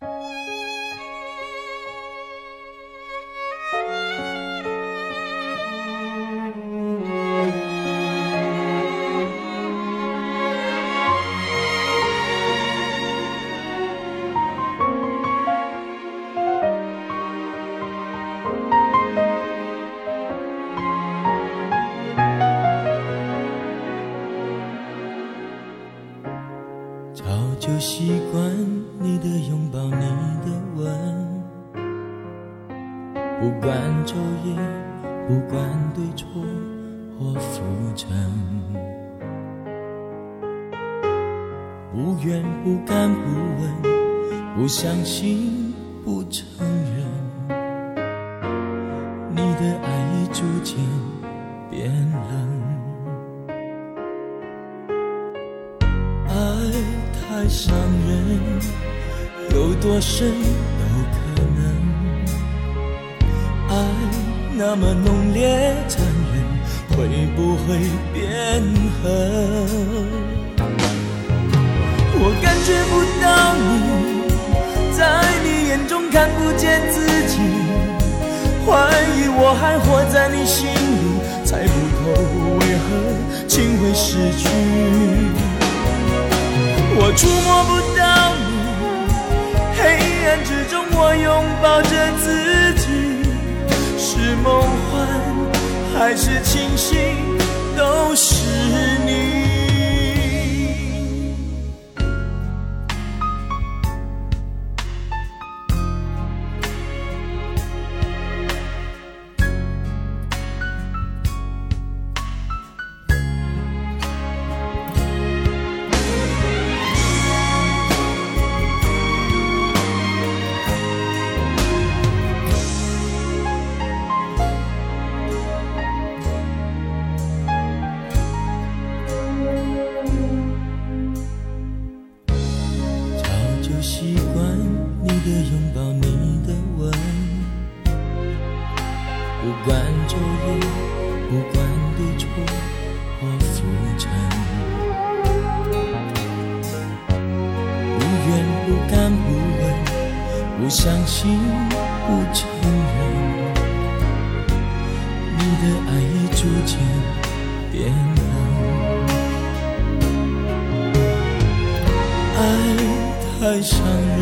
就不敢不问，不相信。还活在你心里，猜不透为何情会失去。我触摸不到你，黑暗之中我拥抱着自己，是梦幻还是清醒，都是你。太伤人，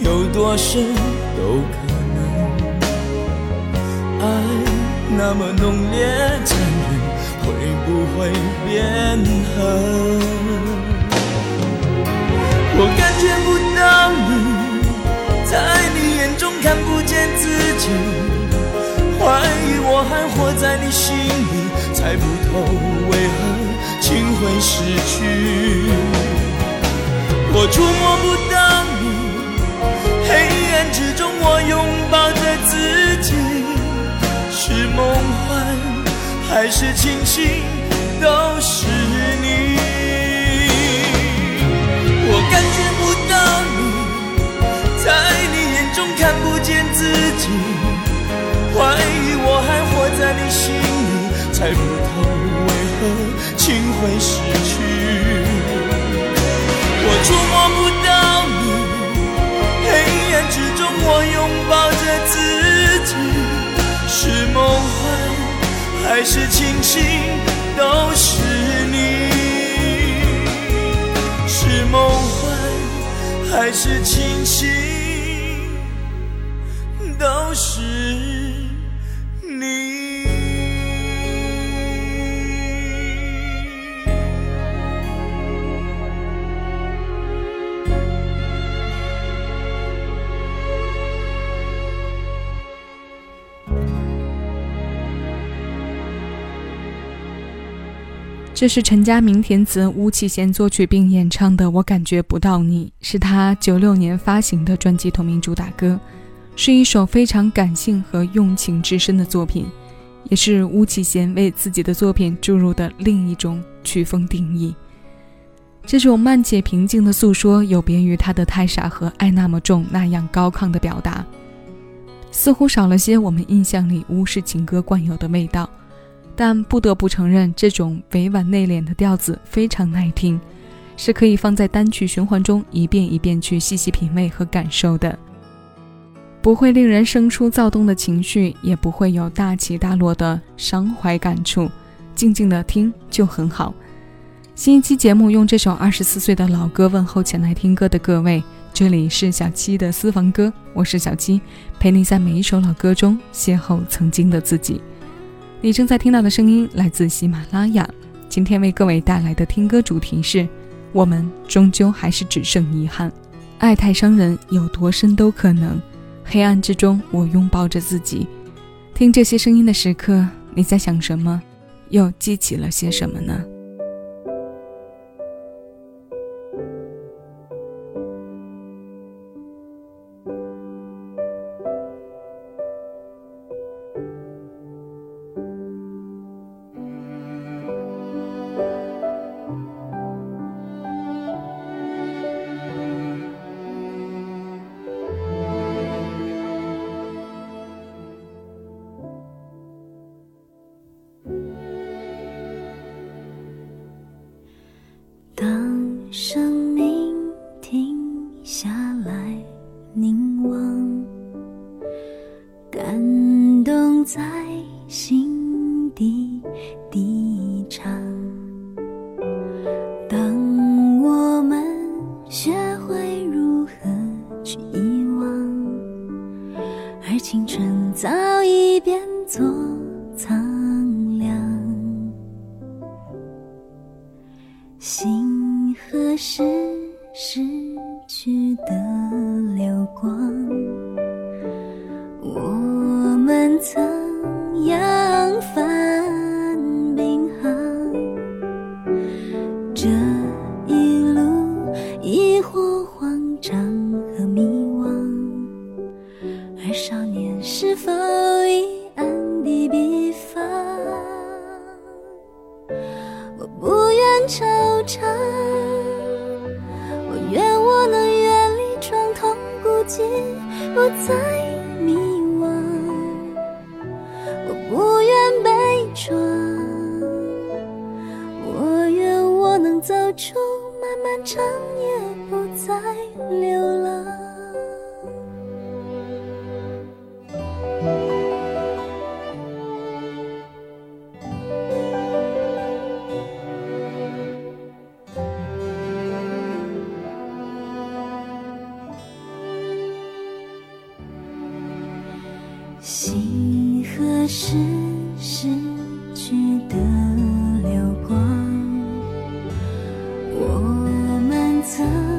有多深都可能。爱那么浓烈残忍，会不会变狠？我感觉不到你。在你眼中看不见自己，怀疑我还活在你心里，猜不透为何情会失去。我触摸不到你，黑暗之中我拥抱着自己，是梦幻还是清醒，都是你。我感觉不到你在你眼中。看不见自己，怀疑我还活在你心里，猜不透为何情会失还是清醒，都是你。是梦幻还是清醒？都是这是陈佳明填词，巫启贤作曲并演唱的《我感觉不到你》，是他九六年发行的专辑同名主打歌。是一首非常感性和用情至深的作品，也是巫启贤为自己的作品注入的另一种曲风定义。这种慢且平静的诉说，有别于他的《太傻》和《爱那么重》那样高亢的表达，似乎少了些我们印象里巫式情歌惯有的味道。但不得不承认，这种委婉内敛的调子非常耐听，是可以放在单曲循环中一遍一遍去细细品味和感受的，不会令人生出躁动的情绪，也不会有大起大落的伤怀感触，静静的听就很好。新一期节目用这首二十四岁的老歌问候前来听歌的各位，这里是小七的私房歌，我是小七，陪你在每一首老歌中邂逅曾经的自己。你正在听到的声音来自喜马拉雅，今天为各位带来的听歌主题是：我们终究还是只剩遗憾，爱太伤人，有多深都可能。黑暗之中，我拥抱着自己，听这些声音的时刻，你在想什么？又记起了些什么呢？不再迷惘我不愿被抓我愿我能走出漫漫长夜不再流我们曾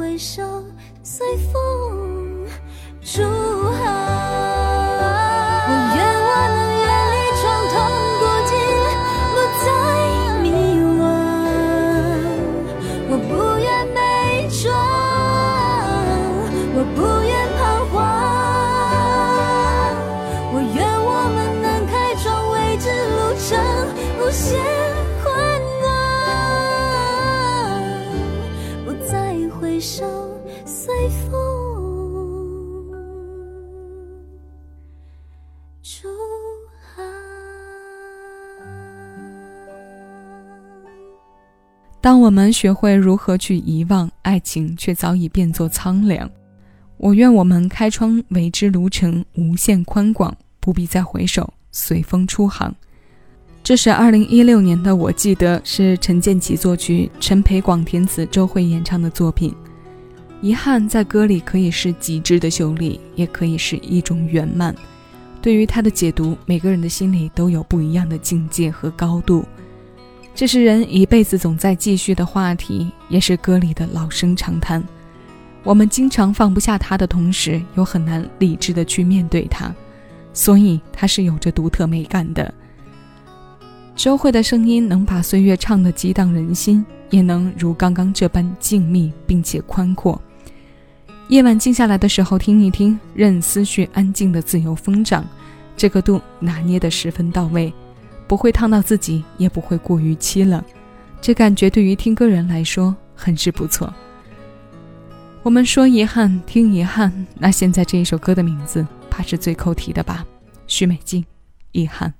回首随风我们学会如何去遗忘爱情，却早已变作苍凉。我愿我们开窗为之路程无限宽广，不必再回首，随风出航。这是二零一六年的，我记得是陈建骐作曲，陈培广填词，周蕙演唱的作品。遗憾在歌里可以是极致的秀丽，也可以是一种圆满。对于它的解读，每个人的心里都有不一样的境界和高度。这是人一辈子总在继续的话题，也是歌里的老生常谈。我们经常放不下它的同时，又很难理智的去面对它，所以它是有着独特美感的。周慧的声音能把岁月唱得激荡人心，也能如刚刚这般静谧并且宽阔。夜晚静下来的时候，听一听，任思绪安静的自由疯长，这个度拿捏得十分到位，不会烫到自己，也不会过于凄冷，这感觉对于听歌人来说很是不错。我们说遗憾，听遗憾，那现在这一首歌的名字，怕是最扣题的吧？许美静，遗憾。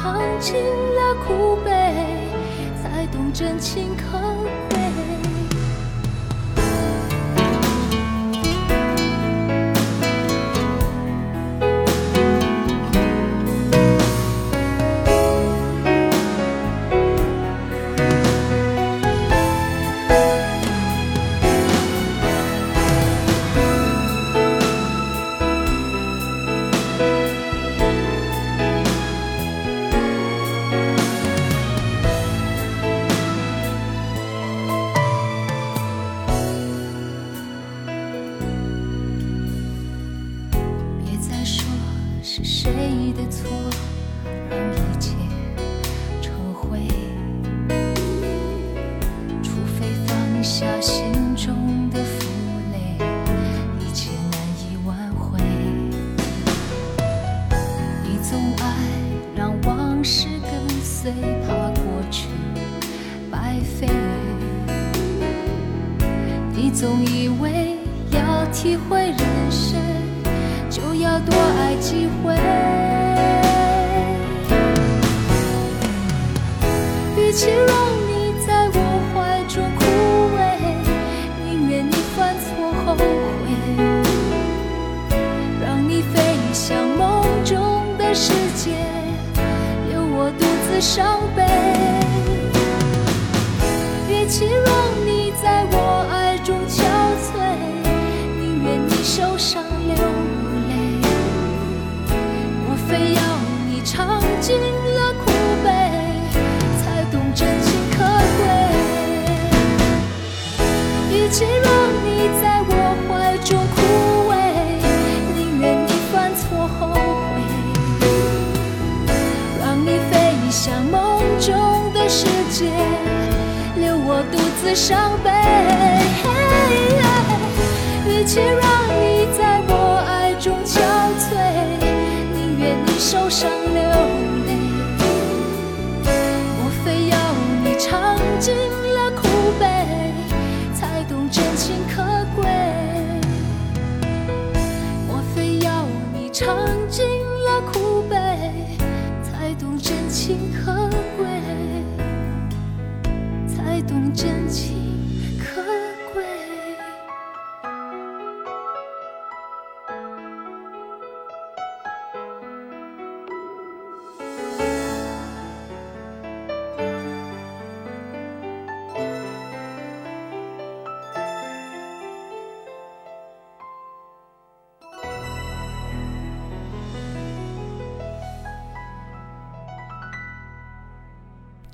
尝尽了苦悲，才懂真情可总爱让往事跟随，怕过去白费。你总以为要体会人生，就要多爱几回。与其让你在我怀中枯萎，宁愿你犯错后悔，让你飞向梦的世界，留我独自伤悲。与其让你在我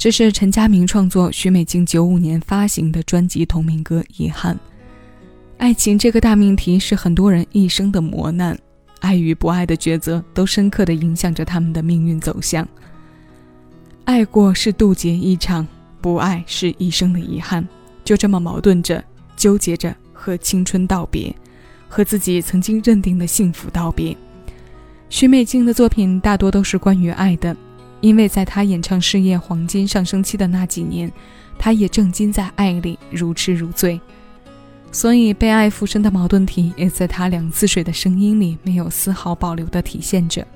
这是陈佳明创作、许美静九五年发行的专辑同名歌《遗憾》。爱情这个大命题是很多人一生的磨难，爱与不爱的抉择都深刻地影响着他们的命运走向。爱过是渡劫一场，不爱是一生的遗憾。就这么矛盾着、纠结着，和青春道别，和自己曾经认定的幸福道别。许美静的作品大多都是关于爱的，因为在他演唱事业黄金上升期的那几年，他也正经在爱里如痴如醉。所以，被爱附身的矛盾体也在他两次水的声音里没有丝毫保留地体现着。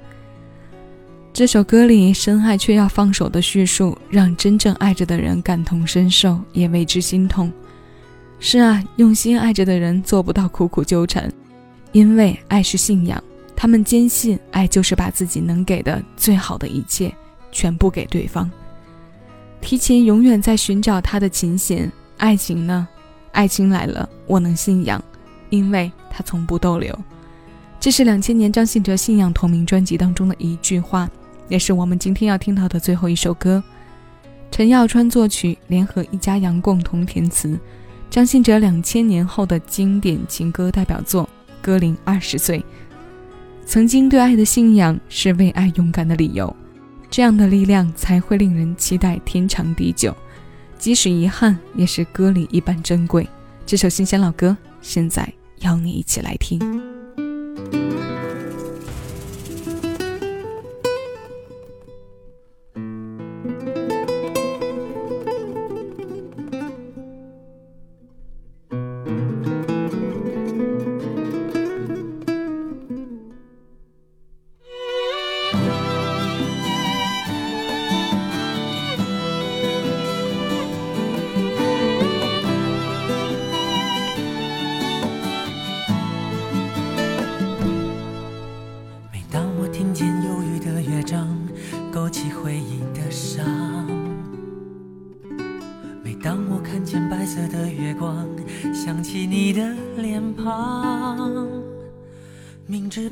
这首歌里深爱却要放手的叙述，让真正爱着的人感同身受，也为之心痛。是啊，用心爱着的人做不到苦苦纠缠，因为爱是信仰，他们坚信爱就是把自己能给的最好的一切全部给对方。提琴永远在寻找他的琴弦，爱情呢？爱情来了，我能信仰，因为它从不逗留。这是两千年张信哲信仰同名专辑当中的一句话，也是我们今天要听到的最后一首歌。陈耀川作曲，联合一家扬共同填词。张信哲两千年后的经典情歌代表作，歌龄二十岁。曾经对爱的信仰是为爱勇敢的理由，这样的力量才会令人期待天长地久。即使遗憾，也是歌里一般珍贵。这首新鲜老歌，现在邀你一起来听。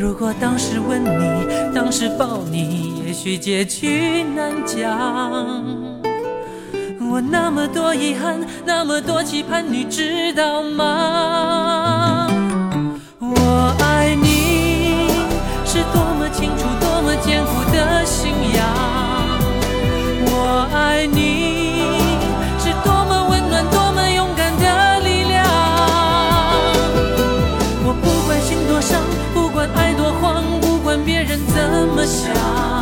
如果当时吻你，当时抱你，也许结局难讲。我那么多遗憾，那么多期盼，你知道吗？我爱你是多么清楚，多么坚固的信仰。我爱你么想，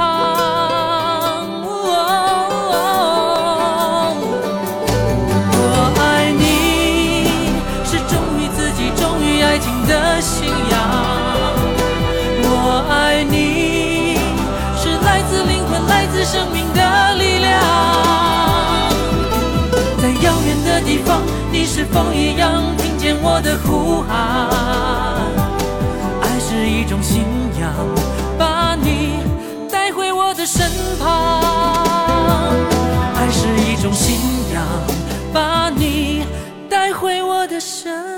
啊我爱你是忠于自己忠于爱情的信仰。我爱你是来自灵魂来自生命的力量。在遥远的地方你是否一样听见我的呼喊？爱是一种信身旁。爱是一种信仰，把你带回我的身。